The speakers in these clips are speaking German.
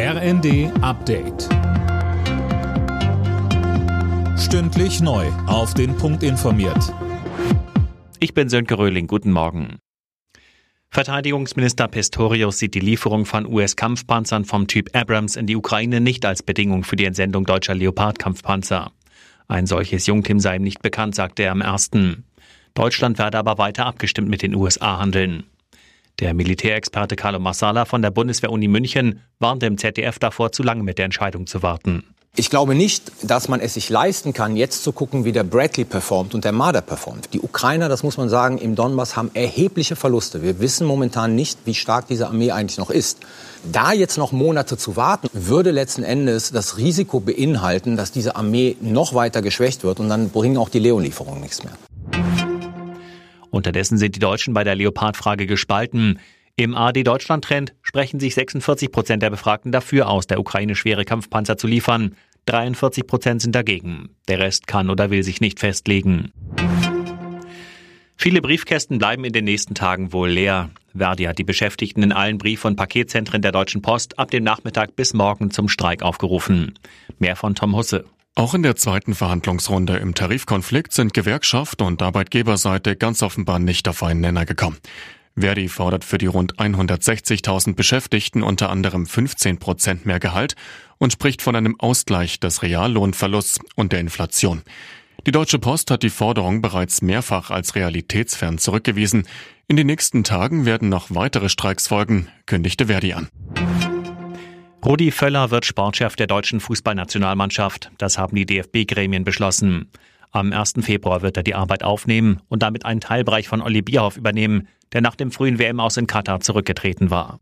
RND Update. Stündlich neu. Auf den Punkt informiert. Ich bin Sönke Röhling. Guten Morgen. Verteidigungsminister Pistorius sieht die Lieferung von US-Kampfpanzern vom Typ Abrams in die Ukraine nicht als Bedingung für die Entsendung deutscher Leopard-Kampfpanzer. Ein solches Jungteam sei ihm nicht bekannt, sagte er am ersten. Deutschland werde aber weiter abgestimmt mit den USA handeln. Der Militärexperte Carlo Massala von der Bundeswehr-Uni München warnte im ZDF davor, zu lange mit der Entscheidung zu warten. Ich glaube nicht, dass man es sich leisten kann, jetzt zu gucken, wie der Bradley performt und der Marder performt. Die Ukrainer, das muss man sagen, im Donbass haben erhebliche Verluste. Wir wissen momentan nicht, wie stark diese Armee eigentlich noch ist. Da jetzt noch Monate zu warten, würde letzten Endes das Risiko beinhalten, dass diese Armee noch weiter geschwächt wird und dann bringen auch die Leon-Lieferungen nichts mehr. Unterdessen sind die Deutschen bei der Leopard-Frage gespalten. Im AD Deutschland-Trend sprechen sich 46 Prozent der Befragten dafür aus, der Ukraine schwere Kampfpanzer zu liefern. 43 Prozent sind dagegen. Der Rest kann oder will sich nicht festlegen. Viele Briefkästen bleiben in den nächsten Tagen wohl leer. Verdi hat die Beschäftigten in allen Brief- und Paketzentren der Deutschen Post ab dem Nachmittag bis morgen zum Streik aufgerufen. Mehr von Tom Husse. Auch in der zweiten Verhandlungsrunde im Tarifkonflikt sind Gewerkschaft und Arbeitgeberseite ganz offenbar nicht auf einen Nenner gekommen. Verdi fordert für die rund 160.000 Beschäftigten unter anderem 15 Prozent mehr Gehalt und spricht von einem Ausgleich des Reallohnverlusts und der Inflation. Die Deutsche Post hat die Forderung bereits mehrfach als realitätsfern zurückgewiesen. In den nächsten Tagen werden noch weitere Streiks folgen, kündigte Verdi an. Rudi Völler wird Sportchef der deutschen Fußballnationalmannschaft. Das haben die DFB-Gremien beschlossen. Am 1. Februar wird er die Arbeit aufnehmen und damit einen Teilbereich von Olli Bierhoff übernehmen, der nach dem frühen WM aus in Katar zurückgetreten war.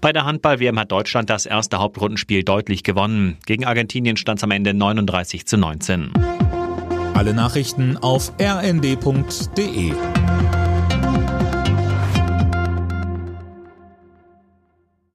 Bei der Handball-WM hat Deutschland das erste Hauptrundenspiel deutlich gewonnen. Gegen Argentinien stand es am Ende 39 zu 19. Alle Nachrichten auf rnd.de